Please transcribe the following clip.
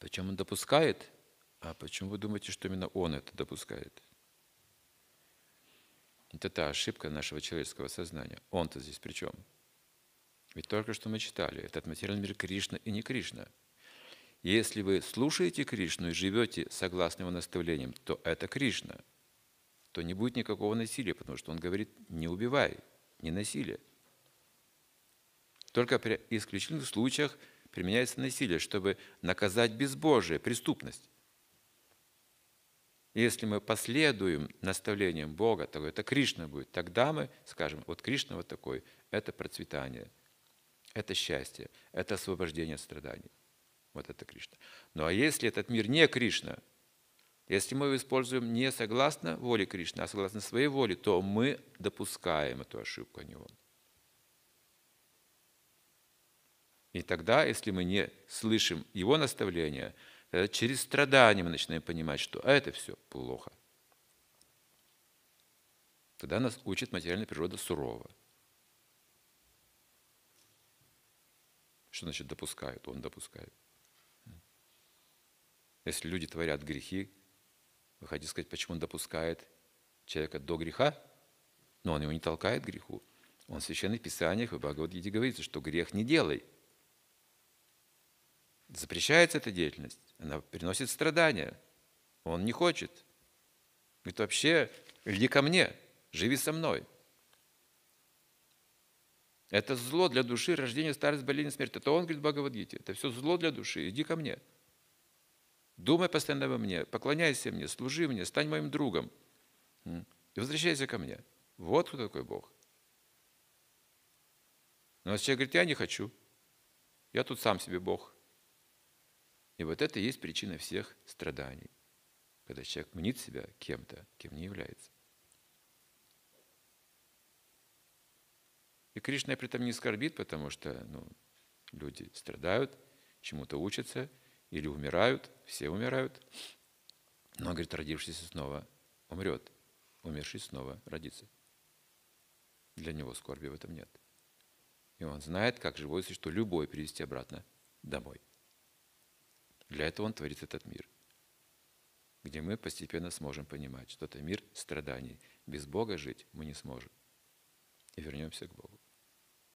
Почему он допускает? А почему вы думаете, что именно он это допускает? Это ошибка нашего человеческого сознания. Он-то здесь при чем? Ведь только что мы читали, этот материальный мир Кришна и не Кришна. Если вы слушаете Кришну и живете согласно его наставлениям, то это Кришна. То не будет никакого насилия, потому что он говорит, не убивай, не насилие. Только при исключительных случаях применяется насилие, чтобы наказать безбожие, преступность. Если мы последуем наставлениям Бога, то это Кришна будет. Тогда мы скажем, вот Кришна вот такой, это процветание, это счастье, это освобождение от страданий. Вот это Кришна. Ну а если этот мир не Кришна, если мы его используем не согласно воле Кришны, а согласно своей воле, то мы допускаем эту ошибку, а не он. И тогда, если мы не слышим его наставления, тогда через страдания мы начинаем понимать, что это все плохо. Тогда нас учит материальная природа сурово. Что значит допускают? Он допускает. Если люди творят грехи, вы хотите сказать, почему он допускает человека до греха? Но он его не толкает к греху. Он в Священных Писаниях, в Бхагавадгите говорится, что грех не делай – запрещается эта деятельность, она приносит страдания. Он не хочет. Говорит, вообще, иди ко мне, живи со мной. Это зло для души, рождение, старость, болезнь, смерть. Это он говорит в. Это все зло для души. Иди ко мне. Думай постоянно во мне, поклоняйся мне, служи мне, стань моим другом. И возвращайся ко мне. Вот кто такой Бог. Но человек говорит, я не хочу. Я тут сам себе Бог. И вот это и есть причина всех страданий, когда человек мнит себя кем-то, кем не является. И Кришна при этом не скорбит, потому что ну, люди страдают, чему-то учатся или умирают, все умирают. Но говорит, родившийся снова умрет, умерший снова родится. Для него скорби в этом нет. И он знает, как живое существо любой привести обратно домой. Для этого Он творит этот мир, где мы постепенно сможем понимать, что это мир страданий. Без Бога жить мы не сможем. И вернемся к Богу.